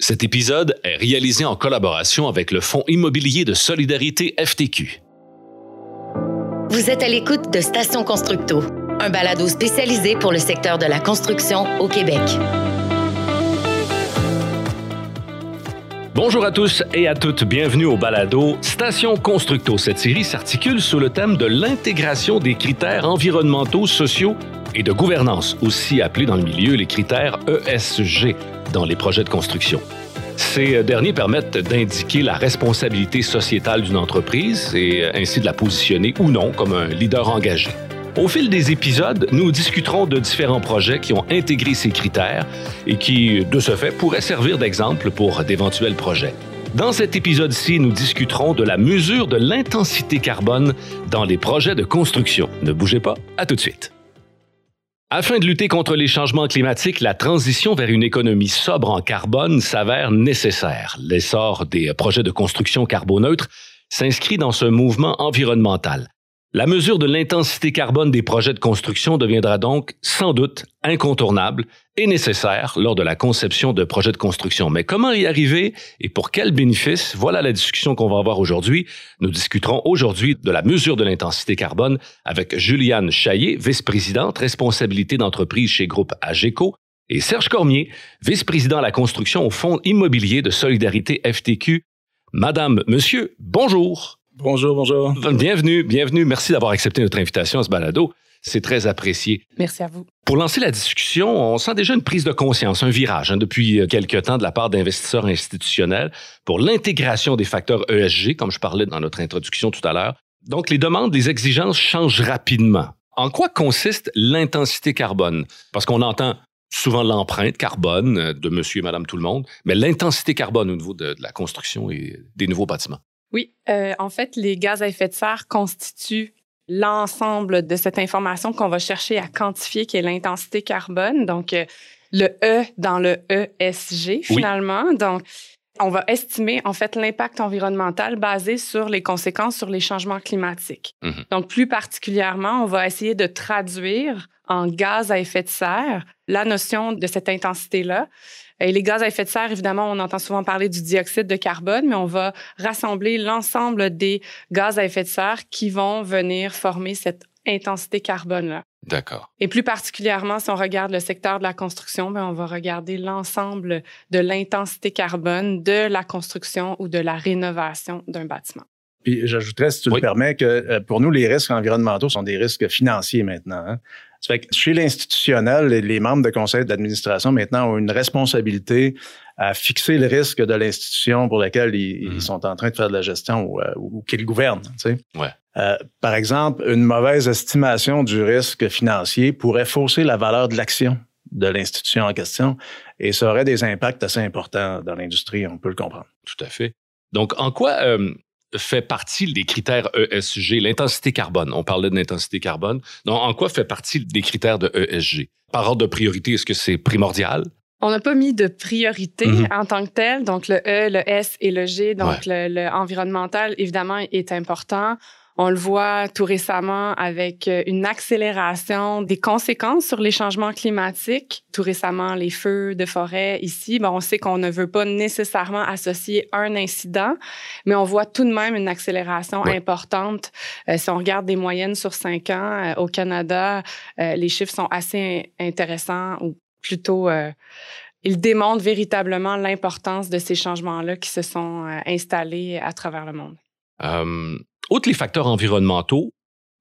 Cet épisode est réalisé en collaboration avec le Fonds immobilier de solidarité FTQ. Vous êtes à l'écoute de Station Constructo, un balado spécialisé pour le secteur de la construction au Québec. Bonjour à tous et à toutes, bienvenue au balado Station Constructo. Cette série s'articule sous le thème de l'intégration des critères environnementaux, sociaux et de gouvernance, aussi appelés dans le milieu les critères ESG dans les projets de construction. Ces derniers permettent d'indiquer la responsabilité sociétale d'une entreprise et ainsi de la positionner ou non comme un leader engagé. Au fil des épisodes, nous discuterons de différents projets qui ont intégré ces critères et qui, de ce fait, pourraient servir d'exemple pour d'éventuels projets. Dans cet épisode-ci, nous discuterons de la mesure de l'intensité carbone dans les projets de construction. Ne bougez pas, à tout de suite. Afin de lutter contre les changements climatiques, la transition vers une économie sobre en carbone s'avère nécessaire. L'essor des projets de construction carboneutre s'inscrit dans ce mouvement environnemental. La mesure de l'intensité carbone des projets de construction deviendra donc sans doute incontournable et nécessaire lors de la conception de projets de construction. Mais comment y arriver et pour quels bénéfices Voilà la discussion qu'on va avoir aujourd'hui. Nous discuterons aujourd'hui de la mesure de l'intensité carbone avec Juliane Chaillé, vice-présidente responsabilité d'entreprise chez Groupe AGECO, et Serge Cormier, vice-président à la construction au Fonds immobilier de solidarité FTQ. Madame, monsieur, bonjour. Bonjour, bonjour. Bienvenue, bienvenue. Merci d'avoir accepté notre invitation à ce balado. C'est très apprécié. Merci à vous. Pour lancer la discussion, on sent déjà une prise de conscience, un virage hein, depuis euh, quelques temps de la part d'investisseurs institutionnels pour l'intégration des facteurs ESG, comme je parlais dans notre introduction tout à l'heure. Donc, les demandes, les exigences changent rapidement. En quoi consiste l'intensité carbone? Parce qu'on entend souvent l'empreinte carbone euh, de monsieur et madame tout le monde, mais l'intensité carbone au niveau de la construction et des nouveaux bâtiments. Oui, euh, en fait, les gaz à effet de serre constituent l'ensemble de cette information qu'on va chercher à quantifier, qui est l'intensité carbone. Donc, euh, le E dans le ESG, finalement. Donc, on va estimer, en fait, l'impact environnemental basé sur les conséquences sur les changements climatiques. Mhm. Donc, plus particulièrement, on va essayer de traduire en gaz à effet de serre la notion de cette intensité-là et les gaz à effet de serre, évidemment, on entend souvent parler du dioxyde de carbone, mais on va rassembler l'ensemble des gaz à effet de serre qui vont venir former cette intensité carbone-là. D'accord. Et plus particulièrement, si on regarde le secteur de la construction, bien, on va regarder l'ensemble de l'intensité carbone de la construction ou de la rénovation d'un bâtiment. Puis j'ajouterais, si tu le permets, que euh, pour nous, les risques environnementaux sont des risques financiers maintenant. Hein. Ça fait que chez l'institutionnel, les membres de conseil d'administration maintenant ont une responsabilité à fixer le risque de l'institution pour laquelle ils, mhm. sont en train de faire de la gestion ou, euh, ou qu'ils gouvernent. Tu sais. ouais. Euh, par exemple, une mauvaise estimation du risque financier pourrait fausser la valeur de l'action de l'institution en question et ça aurait des impacts assez importants dans l'industrie, on peut le comprendre. Tout à fait. Donc, en quoi euh, fait partie des critères ESG, l'intensité carbone. On parlait de l'intensité carbone. Donc, en quoi fait partie des critères de ESG? Par ordre de priorité, est-ce que c'est primordial? On n'a pas mis de priorité mm-hmm. en tant que tel. Donc, le E, le S et le G, donc le, environnemental, évidemment, est important. On le voit tout récemment avec euh, une accélération des conséquences sur les changements climatiques. Tout récemment, les feux de forêt ici. Bon, on sait qu'on ne veut pas nécessairement associer un incident, mais on voit tout de même une accélération importante. Euh, si on regarde des moyennes sur cinq ans euh, au Canada, les chiffres sont assez intéressants ou plutôt ils démontrent véritablement l'importance de ces changements-là qui se sont installés à travers le monde. Outre les facteurs environnementaux,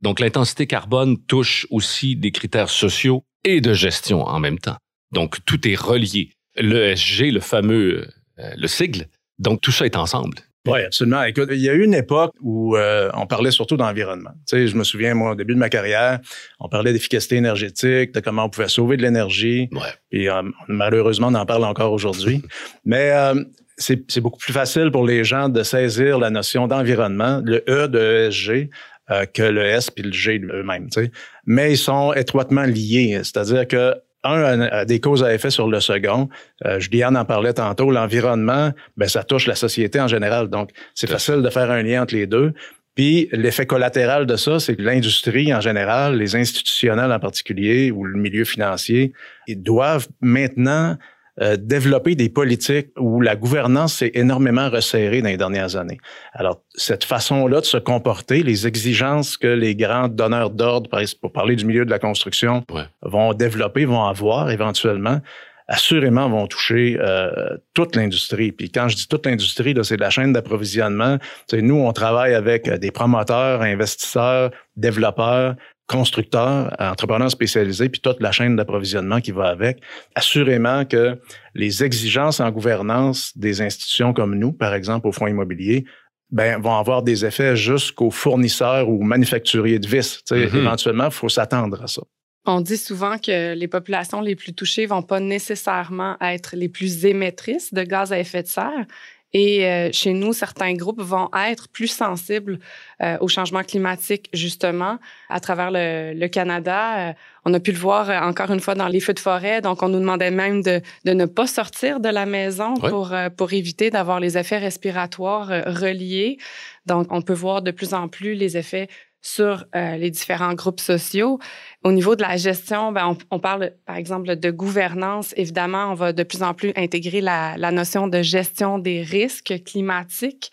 donc l'intensité carbone touche aussi des critères sociaux et de gestion en même temps. Donc tout est relié. L'ESG, le fameux, euh, le sigle, donc tout ça est ensemble. Oui, absolument. Écoute, il y a eu une époque où euh, on parlait surtout d'environnement. Tu sais, je me souviens, moi, au début de ma carrière, on parlait d'efficacité énergétique, de comment on pouvait sauver de l'énergie. Ouais. Et euh, malheureusement, on en parle encore aujourd'hui. Mais c'est beaucoup plus facile pour les gens de saisir la notion d'environnement, le E de ESG, euh, que le S puis le G eux-mêmes. Mais ils sont étroitement liés. C'est-à-dire que un a des causes à effet sur le second. Euh, Juliane en parlait tantôt. L'environnement, ben ça touche la société en général. Donc, c'est facile de faire un lien entre les deux. Puis l'effet collatéral de ça, c'est que l'industrie en général, les institutionnels en particulier, ou le milieu financier, ils doivent maintenant euh, développer des politiques où la gouvernance s'est énormément resserrée dans les dernières années. Alors, cette façon-là de se comporter, les exigences que les grands donneurs d'ordre, pour parler du milieu de la construction, vont développer, vont avoir éventuellement, assurément vont toucher euh, toute l'industrie. Puis quand je dis toute l'industrie, c'est la chaîne d'approvisionnement. Nous, on travaille avec des promoteurs, investisseurs, développeurs, constructeurs, entrepreneurs spécialisés, puis toute la chaîne d'approvisionnement qui va avec. Assurément que les exigences en gouvernance des institutions comme nous, par exemple au fonds immobilier, ben, vont avoir des effets jusqu'aux fournisseurs ou manufacturiers de vis. Mm-hmm. Éventuellement, il faut s'attendre à ça. On dit souvent que les populations les plus touchées vont pas nécessairement être les plus émettrices de gaz à effet de serre, et euh, chez nous, certains groupes vont être plus sensibles euh, au changement climatique, justement, à travers le, Canada. Euh, on a pu le voir encore une fois dans les feux de forêt. Donc, on nous demandait même de, de ne pas sortir de la maison pour, pour éviter d'avoir les effets respiratoires reliés. Donc, on peut voir de plus en plus les effets sur euh, les différents groupes sociaux. Au niveau de la gestion, ben, on, parle par exemple de gouvernance. Évidemment, on va de plus en plus intégrer la notion de gestion des risques climatiques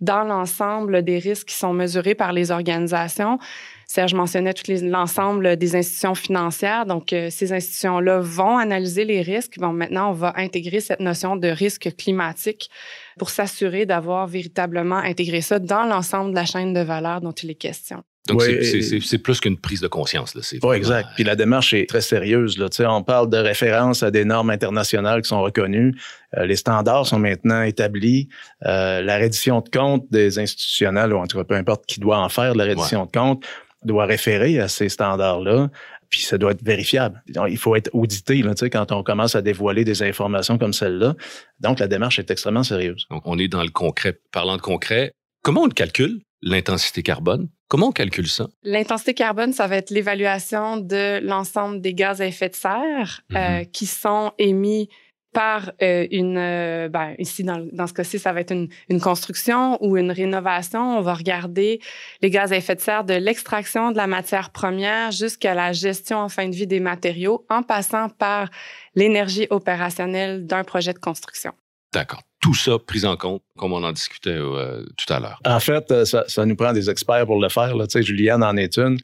dans l'ensemble des risques qui sont mesurés par les organisations. Serge mentionnait tout l'ensemble des institutions financières. Donc, euh, ces institutions-là vont analyser les risques. Bon, maintenant, on va intégrer cette notion de risque climatique pour s'assurer d'avoir véritablement intégré ça dans l'ensemble de la chaîne de valeur dont il est question. Donc, c'est plus qu'une prise de conscience. Là. Oui, exact. Puis la démarche est très sérieuse. Là. on parle de référence à des normes internationales qui sont reconnues. Euh, les standards sont maintenant établis. Euh, la reddition de compte des institutionnels, ou en tout cas, peu importe qui doit en faire la reddition de compte, doit référer à ces standards-là, puis ça doit être vérifiable. Il faut être audité là, quand on commence à dévoiler des informations comme celle-là. Donc, la démarche est extrêmement sérieuse. Donc, on est dans le concret. Parlant de concret, comment on le calcule, l'intensité carbone? Comment on calcule ça? L'intensité carbone, ça va être l'évaluation de l'ensemble des gaz à effet de serre euh, mm-hmm. qui sont émis par euh, une, euh, ben, ici dans, dans ce cas-ci, ça va être une, une, construction ou une rénovation. On va regarder les gaz à effet de serre de l'extraction de la matière première jusqu'à la gestion en fin de vie des matériaux, en passant par l'énergie opérationnelle d'un projet de construction. D'accord. Tout ça pris en compte, comme on en discutait euh, tout à l'heure. En fait, ça, ça, nous prend des experts pour le faire. Là. Tu sais, Juliane en est une.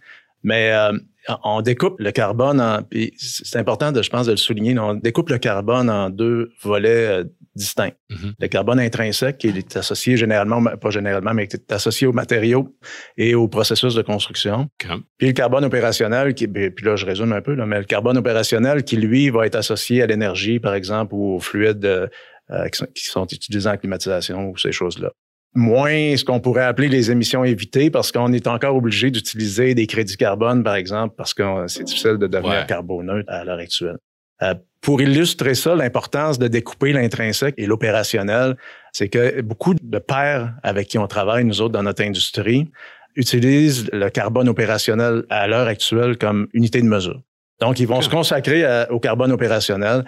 Mais euh, on découpe le carbone en, c'est important de, je pense, de le souligner, on découpe le carbone en deux volets euh, distincts. Mm-hmm. Le carbone intrinsèque, qui est associé généralement, pas généralement, mais qui est associé aux matériaux et au processus de construction. Puis le carbone opérationnel, qui, ben, puis là, je résume un peu, là, mais le carbone opérationnel qui, lui, va être associé à l'énergie, par exemple, ou aux fluides euh, qui, sont, qui sont utilisés en climatisation ou ces choses-là moins ce qu'on pourrait appeler les émissions évitées parce qu'on est encore obligé d'utiliser des crédits carbone, par exemple, parce que c'est difficile de devenir carboneutre à l'heure actuelle. Euh, pour illustrer ça, l'importance de découper l'intrinsèque et l'opérationnel, c'est que beaucoup de pairs avec qui on travaille, nous autres, dans notre industrie, utilisent le carbone opérationnel à l'heure actuelle comme unité de mesure. Donc, ils vont se consacrer au carbone opérationnel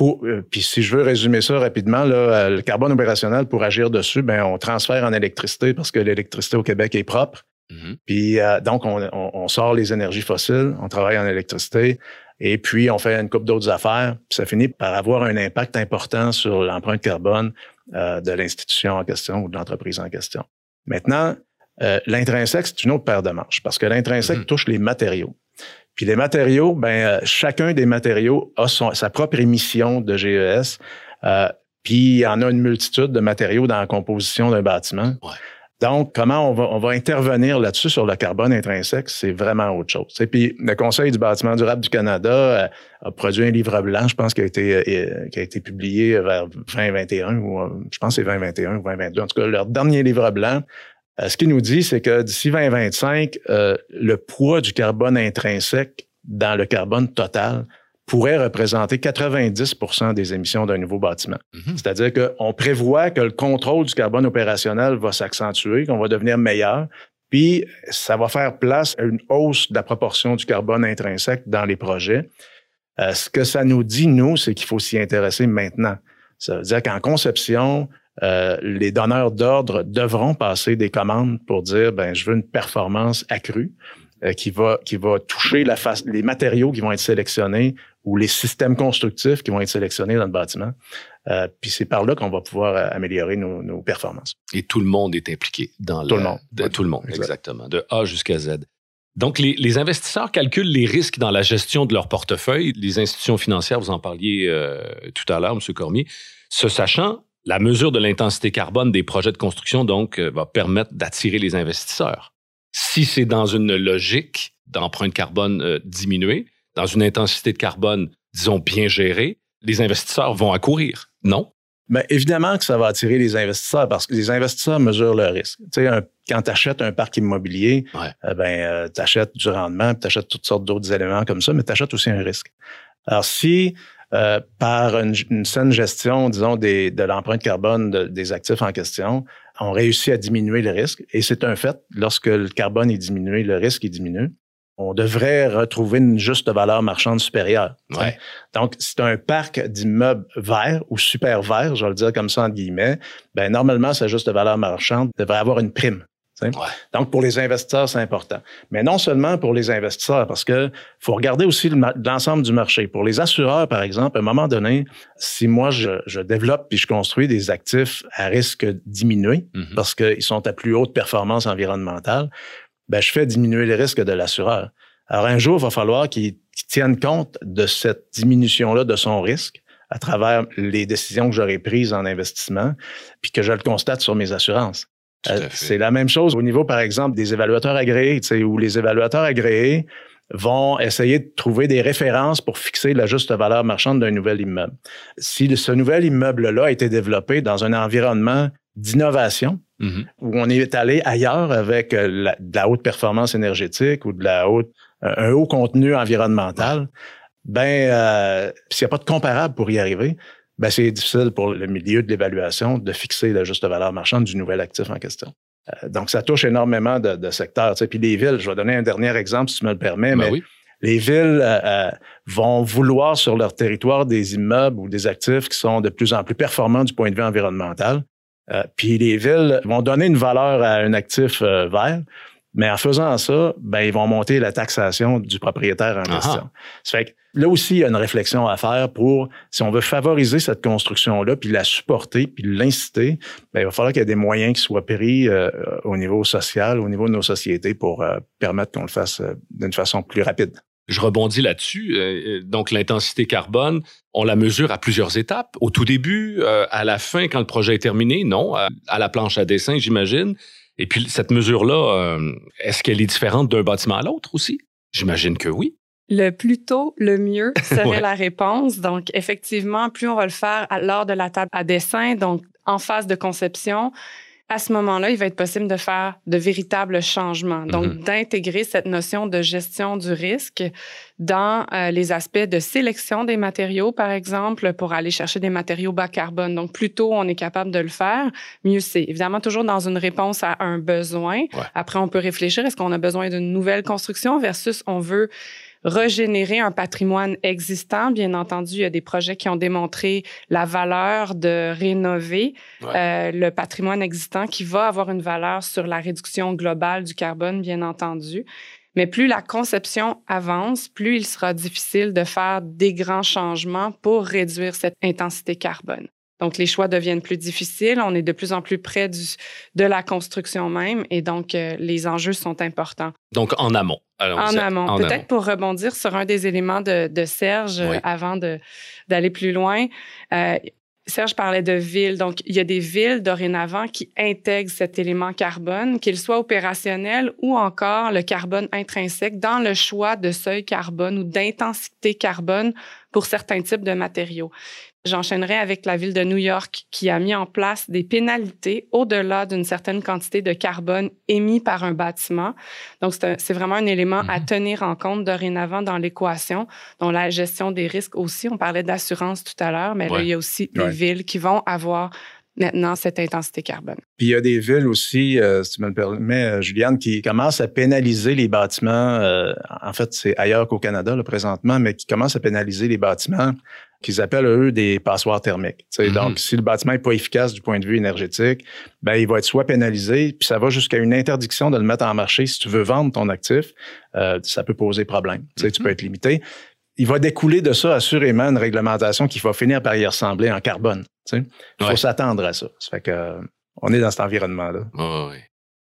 euh, puis si je veux résumer ça rapidement, là, euh, le carbone opérationnel, pour agir dessus, ben, on transfère en électricité parce que l'électricité au Québec est propre. Mm-hmm. Puis euh, donc, on, sort les énergies fossiles, on travaille en électricité, et puis on fait une coupe d'autres affaires. Puis ça finit par avoir un impact important sur l'empreinte carbone de l'institution en question ou de l'entreprise en question. Maintenant, l'intrinsèque, c'est une autre paire de manches parce que l'intrinsèque mm-hmm. touche les matériaux. Puis les matériaux, ben euh, chacun des matériaux a sa propre émission de GES. Euh, puis il y en a une multitude de matériaux dans la composition d'un bâtiment. Donc, comment on va, on va intervenir là-dessus sur le carbone intrinsèque, c'est vraiment autre chose. Et puis, le Conseil du bâtiment durable du Canada euh, a produit un livre blanc, je pense, qui a été, qui a été publié vers 2021, ou je pense que c'est 2021 ou 2022. En tout cas, leur dernier livre blanc euh, ce qu'il nous dit, c'est que d'ici 2025, euh, le poids du carbone intrinsèque dans le carbone total pourrait représenter 90% des émissions d'un nouveau bâtiment. Mhm. C'est-à-dire qu'on prévoit que le contrôle du carbone opérationnel va s'accentuer, qu'on va devenir meilleur, puis ça va faire place à une hausse de la proportion du carbone intrinsèque dans les projets. Euh, ce que ça nous dit, nous, c'est qu'il faut s'y intéresser maintenant. Ça veut dire qu'en conception, euh, les donneurs d'ordre devront passer des commandes pour dire ben je veux une performance accrue euh, qui va qui va toucher la face les matériaux qui vont être sélectionnés ou les systèmes constructifs qui vont être sélectionnés dans le bâtiment. Euh, puis c'est par là qu'on va pouvoir euh, améliorer nos, performances. Et tout le monde est impliqué dans tout le monde. tout le monde, exactement, de A jusqu'à Z. Donc, les, investisseurs calculent les risques dans la gestion de leur portefeuille. Les institutions financières, vous en parliez euh, tout à l'heure, M. Cormier. Ce sachant, la mesure de l'intensité carbone des projets de construction, donc, va permettre d'attirer les investisseurs. Si c'est dans une logique d'empreinte carbone diminuée, dans une intensité de carbone, disons, bien gérée, les investisseurs vont accourir, non? Bien, évidemment que ça va attirer les investisseurs parce que les investisseurs mesurent le risque. Tu sais, quand tu achètes un parc immobilier, euh, ben, euh, tu achètes du rendement, tu achètes toutes sortes d'autres éléments comme ça, mais tu achètes aussi un risque. Alors, si euh, par une, saine gestion, disons, des, de l'empreinte carbone des actifs en question, on réussit à diminuer le risque, et c'est un fait, lorsque le carbone est diminué, le risque est diminué, on devrait retrouver une juste valeur marchande supérieure. Donc, c'est un parc d'immeubles verts ou super verts, je vais le dire comme ça entre guillemets, ben normalement, sa juste valeur marchande devrait avoir une prime. Donc, pour les investisseurs, c'est important. Mais non seulement pour les investisseurs, parce que faut regarder aussi l'ensemble du marché. Pour les assureurs, par exemple, à un moment donné, si moi, je, développe puis je construis des actifs à risque diminué, mm-hmm. parce qu'ils sont à plus haute performance environnementale, ben, je fais diminuer les risques de l'assureur. Alors, un jour, il va falloir qu'il tienne compte de cette diminution-là de son risque à travers les décisions que j'aurais prises en investissement, puis que je le constate sur mes assurances. Euh, c'est la même chose au niveau, par exemple, des évaluateurs agréés, où les évaluateurs agréés vont essayer de trouver des références pour fixer la juste valeur marchande d'un nouvel immeuble. Si ce nouvel immeuble-là a été développé dans un environnement d'innovation, mm-hmm. où on est allé ailleurs avec euh, de la haute performance énergétique ou de la haute, euh, un haut contenu environnemental, ben euh, s'il n'y a pas de comparable pour y arriver, ben c'est difficile pour le milieu de l'évaluation de fixer la juste valeur marchande du nouvel actif en question. donc, ça touche énormément de, secteurs. Tu sais. Puis les villes, je vais donner un dernier exemple, si tu me le permets, ben mais les villes vont vouloir sur leur territoire des immeubles ou des actifs qui sont de plus en plus performants du point de vue environnemental. Euh, puis les villes vont donner une valeur à un actif euh, vert, mais en faisant ça, ben, ils vont monter la taxation du propriétaire en question. Ça fait que là aussi, il y a une réflexion à faire pour, si on veut favoriser cette construction-là, puis la supporter, puis l'inciter, ben, il va falloir qu'il y ait des moyens qui soient pris euh, au niveau social, au niveau de nos sociétés pour permettre qu'on le fasse d'une façon plus rapide. Je rebondis là-dessus. Euh, euh, donc, l'intensité carbone, on la mesure à plusieurs étapes. Au tout début, euh, à la fin, quand le projet est terminé, non, à la planche à dessin, j'imagine. Et puis, cette mesure-là, est-ce qu'elle est différente d'un bâtiment à l'autre aussi? J'imagine que oui. Le plus tôt, le mieux serait la réponse. Donc, effectivement, plus on va le faire lors de la table à dessin, donc en phase de conception, à ce moment-là, il va être possible de faire de véritables changements. Donc, mhm. d'intégrer cette notion de gestion du risque dans euh, les aspects de sélection des matériaux, par exemple, pour aller chercher des matériaux bas carbone. Donc, plus tôt on est capable de le faire, mieux c'est. Évidemment, toujours dans une réponse à un besoin. Après, on peut réfléchir, est-ce qu'on a besoin d'une nouvelle construction versus on veut régénérer un patrimoine existant. Bien entendu, il y a des projets qui ont démontré la valeur de rénover euh, le patrimoine existant qui va avoir une valeur sur la réduction globale du carbone, bien entendu. Mais plus la conception avance, plus il sera difficile de faire des grands changements pour réduire cette intensité carbone. Donc, les choix deviennent plus difficiles. On est de plus en plus près du, de la construction même et donc euh, les enjeux sont importants. Donc, en amont. en amont. Peut-être pour rebondir sur un des éléments de, de Serge euh, avant d'aller plus loin. Euh, Serge parlait de villes. Donc, il y a des villes dorénavant qui intègrent cet élément carbone, qu'il soit opérationnel ou encore le carbone intrinsèque dans le choix de seuil carbone ou d'intensité carbone pour certains types de matériaux. J'enchaînerai avec la ville de New York qui a mis en place des pénalités au-delà d'une certaine quantité de carbone émis par un bâtiment. Donc, c'est vraiment un élément à mhm. tenir en compte dorénavant dans l'équation, dont la gestion des risques aussi. On parlait d'assurance tout à l'heure, mais là, il y a aussi des villes qui vont avoir maintenant cette intensité carbone. Puis il y a des villes aussi, euh, si tu me le permets, euh, Juliane, qui commencent à pénaliser les bâtiments. Euh, en fait, c'est ailleurs qu'au Canada, là, présentement, mais qui commencent à pénaliser les bâtiments qu'ils appellent, eux, des passoires thermiques. Donc, si le bâtiment n'est pas efficace du point de vue énergétique, ben, il va être soit pénalisé, puis ça va jusqu'à une interdiction de le mettre en marché. Si tu veux vendre ton actif, ça peut poser problème. Tu peux mm-hmm. être limité. Il va découler de ça assurément une réglementation qui va finir par y ressembler en carbone. Il faut s'attendre à ça. Ça fait que on est dans cet environnement-là. oui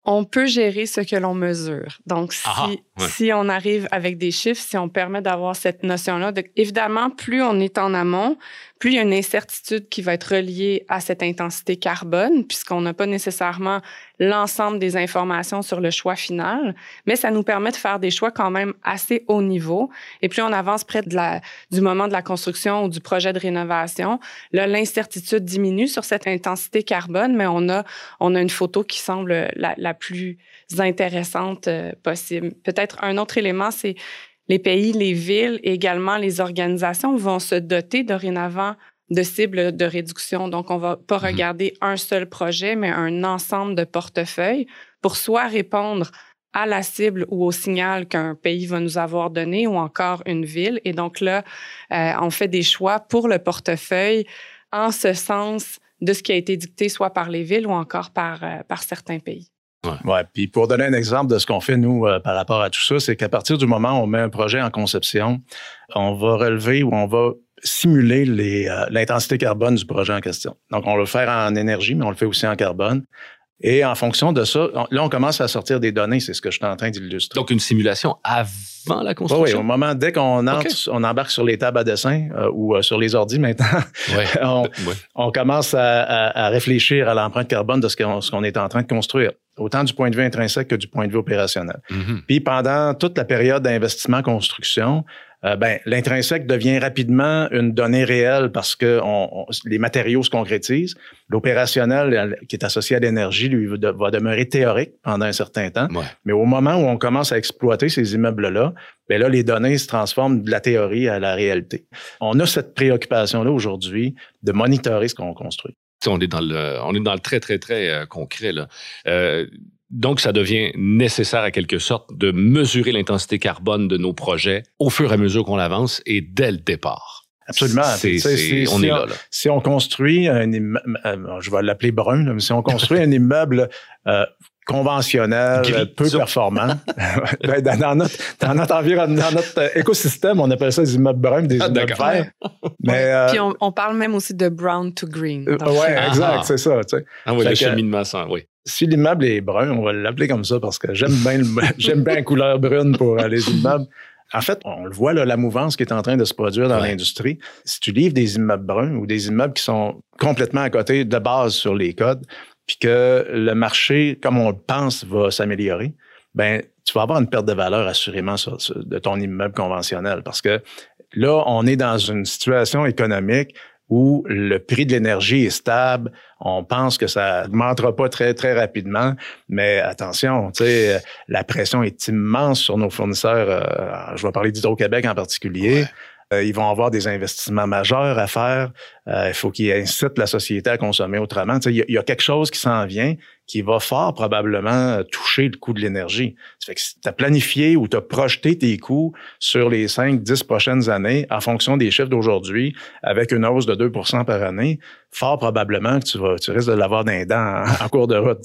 on peut gérer ce que l'on mesure. Donc, si, si on arrive avec des chiffres, si on permet d'avoir cette notion-là, évidemment, plus on est en amont, plus il y a une incertitude qui va être reliée à cette intensité carbone, puisqu'on n'a pas nécessairement l'ensemble des informations sur le choix final, mais ça nous permet de faire des choix quand même assez haut niveau. Et plus on avance près de la, du moment de la construction ou du projet de rénovation, là, l'incertitude diminue sur cette intensité carbone, mais on a, on a une photo qui semble la, la plus intéressante euh, possible. Peut-être un autre élément, c'est les pays, les villes et également les organisations vont se doter dorénavant de cibles de réduction. Donc, on va pas mhm. regarder un seul projet, mais un ensemble de portefeuilles pour soit répondre à la cible ou au signal qu'un pays va nous avoir donné ou encore une ville. Et donc là, euh, on fait des choix pour le portefeuille en ce sens de ce qui a été dicté soit par les villes ou encore par, euh, par certains pays. Ouais. Puis pour donner un exemple de ce qu'on fait, nous, euh, par rapport à tout ça, c'est qu'à partir du moment où on met un projet en conception, on va relever ou on va simuler euh, l'intensité carbone du projet en question. Donc, on le faire en énergie, mais on le fait aussi en carbone. Et en fonction de ça, là, on commence à sortir des données, c'est ce que je suis en train d'illustrer. Donc, une simulation avant la construction? Oui, au moment, dès qu'on entre, on embarque sur les tables à dessin euh, ou euh, sur les ordis maintenant, on, commence à, réfléchir à l'empreinte carbone de ce qu'on est en train de construire, autant du point de vue intrinsèque que du point de vue opérationnel. Mm-hmm. Puis pendant toute la période d'investissement construction, euh, ben, l'intrinsèque devient rapidement une donnée réelle parce que les matériaux se concrétisent. L'opérationnel qui est associé à l'énergie, lui, va demeurer théorique pendant un certain temps. Mais au moment où on commence à exploiter ces immeubles-là, ben là, les données se transforment de la théorie à la réalité. On a cette préoccupation-là aujourd'hui de monitorer ce qu'on construit. On est dans le, on est dans le très, très, très euh, concret. Là. Euh, donc, ça devient nécessaire à quelque sorte de mesurer l'intensité carbone de nos projets au fur et à mesure qu'on avance et dès le départ. Absolument. on est là, Si on construit un immeuble, euh, je vais l'appeler brun, mais si on construit un immeuble euh, conventionnel, peu performant. Ben, dans, notre, dans notre environnement, dans notre euh, écosystème, on appelle ça des immeubles bruns, des ah, immeubles verts. Mais, Puis on, parle même aussi de brown to green. oui, exact, c'est ça. Tu sais. Ah oui, le cheminement, oui si l'immeuble est brun, on va l'appeler comme ça parce que j'aime bien, j'aime bien la couleur brune pour les immeubles. En fait, on le voit, là, la mouvance qui est en train de se produire dans l'industrie. Si tu livres des immeubles bruns ou des immeubles qui sont complètement à côté de base sur les codes, puis que le marché, comme on le pense, va s'améliorer, ben tu vas avoir une perte de valeur assurément de ton immeuble conventionnel parce que là, on est dans une situation économique où le prix de l'énergie est stable. On pense que ça augmentera pas très, très rapidement. Mais attention, tu sais, la pression est immense sur nos fournisseurs. Euh, je vais parler d'Hydro-Québec en particulier. Euh, ils vont avoir des investissements majeurs à faire. Euh, il faut qu'ils incitent la société à consommer autrement. Il y, a quelque chose qui s'en vient qui va fort probablement toucher le coût de l'énergie. Ça fait que tu as planifié ou tu as projeté tes coûts sur les 5, 10 prochaines années en fonction des chiffres d'aujourd'hui avec une hausse de 2% par année, fort probablement que tu, vas, tu risques de l'avoir d'un dent en, en, cours de route.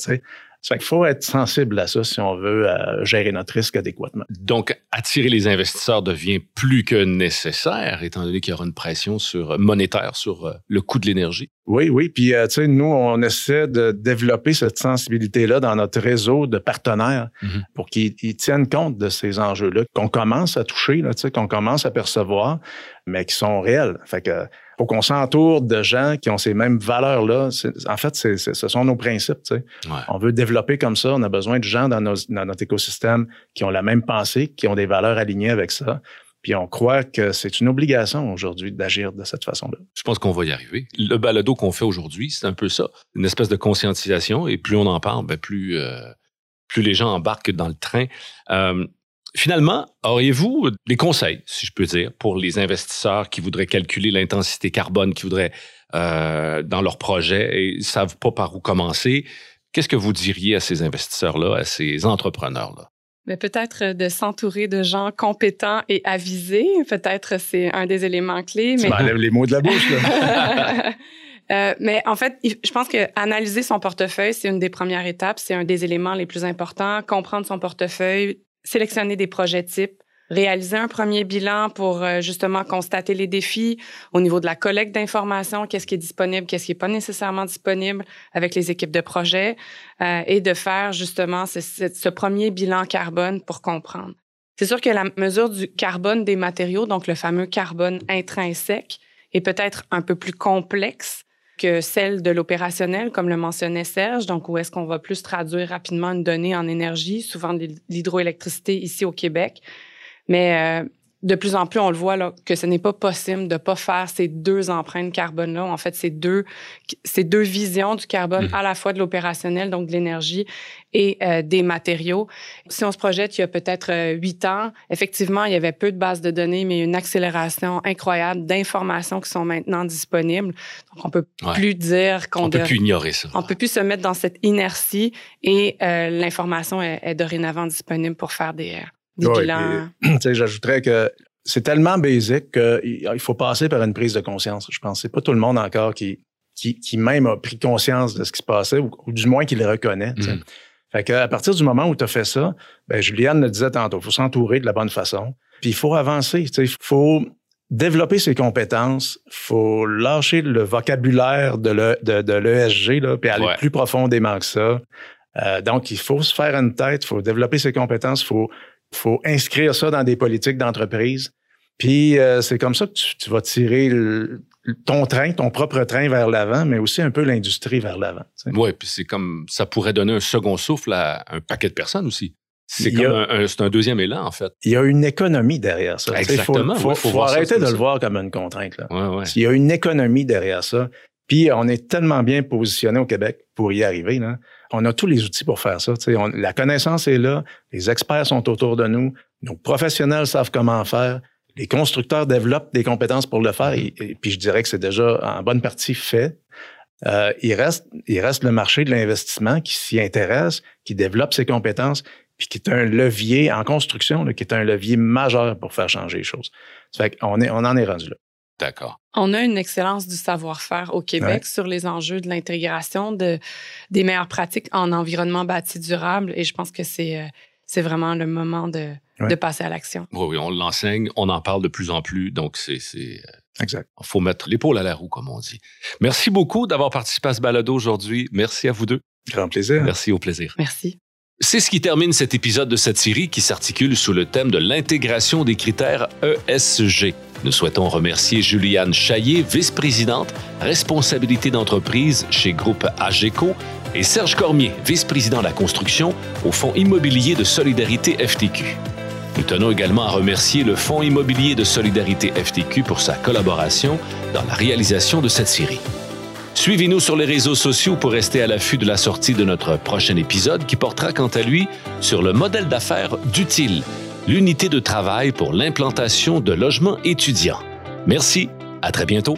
Ça qu'il faut être sensible à ça si on veut euh, gérer notre risque adéquatement. Donc, attirer les investisseurs devient plus que nécessaire, étant donné qu'il y aura une pression sur, monétaire sur euh, le coût de l'énergie. Oui, oui. Puis, euh, tu sais, nous, on essaie de développer cette sensibilité-là dans notre réseau de partenaires mhm. pour qu'ils tiennent compte de ces enjeux-là, qu'on commence à toucher, là, tu sais, qu'on commence à percevoir, mais qui sont réels. Fait que faut qu'on s'entoure de gens qui ont ces mêmes valeurs-là. En fait, ce sont nos principes. On veut développer comme ça. On a besoin de gens dans, notre écosystème qui ont la même pensée, qui ont des valeurs alignées avec ça. Puis on croit que c'est une obligation aujourd'hui d'agir de cette façon-là. Je pense qu'on va y arriver. Le balado qu'on fait aujourd'hui, c'est un peu ça, une espèce de conscientisation. Et plus on en parle, ben plus euh, plus les gens embarquent dans le train. Euh, Finalement, auriez-vous des conseils, si je peux dire, pour les investisseurs qui voudraient calculer l'intensité carbone, qui voudraient euh, dans leur projet et ne savent pas par où commencer? Qu'est-ce que vous diriez à ces investisseurs-là, à ces entrepreneurs-là? Mais peut-être de s'entourer de gens compétents et avisés. Peut-être c'est un des éléments clés. Tu mais... les mots de la bouche. Là. Euh, mais en fait, je pense que analyser son portefeuille, c'est une des premières étapes, c'est un des éléments les plus importants. Comprendre son portefeuille, sélectionner des projets types, réaliser un premier bilan pour euh, justement constater les défis au niveau de la collecte d'informations, qu'est-ce qui est disponible, qu'est-ce qui n'est pas nécessairement disponible avec les équipes de projet euh, et de faire justement ce, ce, premier bilan carbone pour comprendre. C'est sûr que la mesure du carbone des matériaux, donc le fameux carbone intrinsèque, est peut-être un peu plus complexe que celle de l'opérationnel, comme le mentionnait Serge, donc où est-ce qu'on va plus traduire rapidement une donnée en énergie, souvent l'hydroélectricité ici au Québec. Mais euh, de plus en plus, on le voit là, que ce n'est pas possible de pas faire ces deux empreintes carbone-là. En fait, ces deux, ces deux visions du carbone, mmh. à la fois de l'opérationnel, donc de l'énergie, et euh, des matériaux. Si on se projette il y a peut-être euh, huit ans, effectivement, il y avait peu de bases de données, mais une accélération incroyable d'informations qui sont maintenant disponibles. Donc, on peut plus dire qu'on... On peut plus ignorer ça. On peut plus se mettre dans cette inertie et l'information est, est, dorénavant disponible pour faire des J'ajouterais que c'est tellement basique qu'il faut passer par une prise de conscience. Je pense que c'est pas tout le monde encore qui, qui, qui, même a pris conscience de ce qui se passait ou, du moins qui le reconnaît. Mm. Fait qu'à partir du moment où tu as fait ça, ben Juliane le disait tantôt, il faut s'entourer de la bonne façon. Puis il faut avancer. Il faut développer ses compétences, il faut lâcher le vocabulaire de l'ESG, de, de puis aller plus profondément que ça. Euh, donc, il faut se faire une tête, il faut développer ses compétences, il faut faut inscrire ça dans des politiques d'entreprise. Puis euh, c'est comme ça que tu, vas tirer ton train, ton propre train vers l'avant, mais aussi un peu l'industrie vers l'avant. Oui, puis c'est comme ça pourrait donner un second souffle à un paquet de personnes aussi. C'est comme un, un, deuxième élan, en fait. Il y a une économie derrière ça. Exactement. Il faut, arrêter de le voir comme une contrainte. Là. Il y a une économie derrière ça. Puis on est tellement bien positionné au Québec pour y arriver. Là on a tous les outils pour faire ça. la connaissance est là, les experts sont autour de nous, nos professionnels savent comment faire, les constructeurs développent des compétences pour le faire, et, puis je dirais que c'est déjà en bonne partie fait. Euh, il, reste, il reste le marché de l'investissement qui s'y intéresse, qui développe ses compétences, puis qui est un levier en construction, qui est un levier majeur pour faire changer les choses. Fait qu'on est, on en est rendu là. D'accord. On a une excellence du savoir-faire au Québec sur les enjeux de l'intégration de, des meilleures pratiques en environnement bâti durable et je pense que c'est euh, c'est vraiment le moment de, de passer à l'action. Oui, oui, on l'enseigne, on en parle de plus en plus, donc c'est... Euh, exact. Il faut mettre l'épaule à la roue, comme on dit. Merci beaucoup d'avoir participé à ce balado aujourd'hui. Merci à vous deux. Grand plaisir. Merci, au plaisir. Merci. C'est ce qui termine cet épisode de cette série qui s'articule sous le thème de l'intégration des critères ESG. Nous souhaitons remercier Juliane Chaillé, vice-présidente, responsabilité d'entreprise chez Groupe AGECO, et Serge Cormier, vice-président de la construction au Fonds immobilier de solidarité FTQ. Nous tenons également à remercier le Fonds immobilier de solidarité FTQ pour sa collaboration dans la réalisation de cette série. Suivez-nous sur les réseaux sociaux pour rester à l'affût de la sortie de notre prochain épisode qui portera quant à lui sur le modèle d'affaires d'Utile, l'unité de travail pour l'implantation de logements étudiants. Merci, à très bientôt.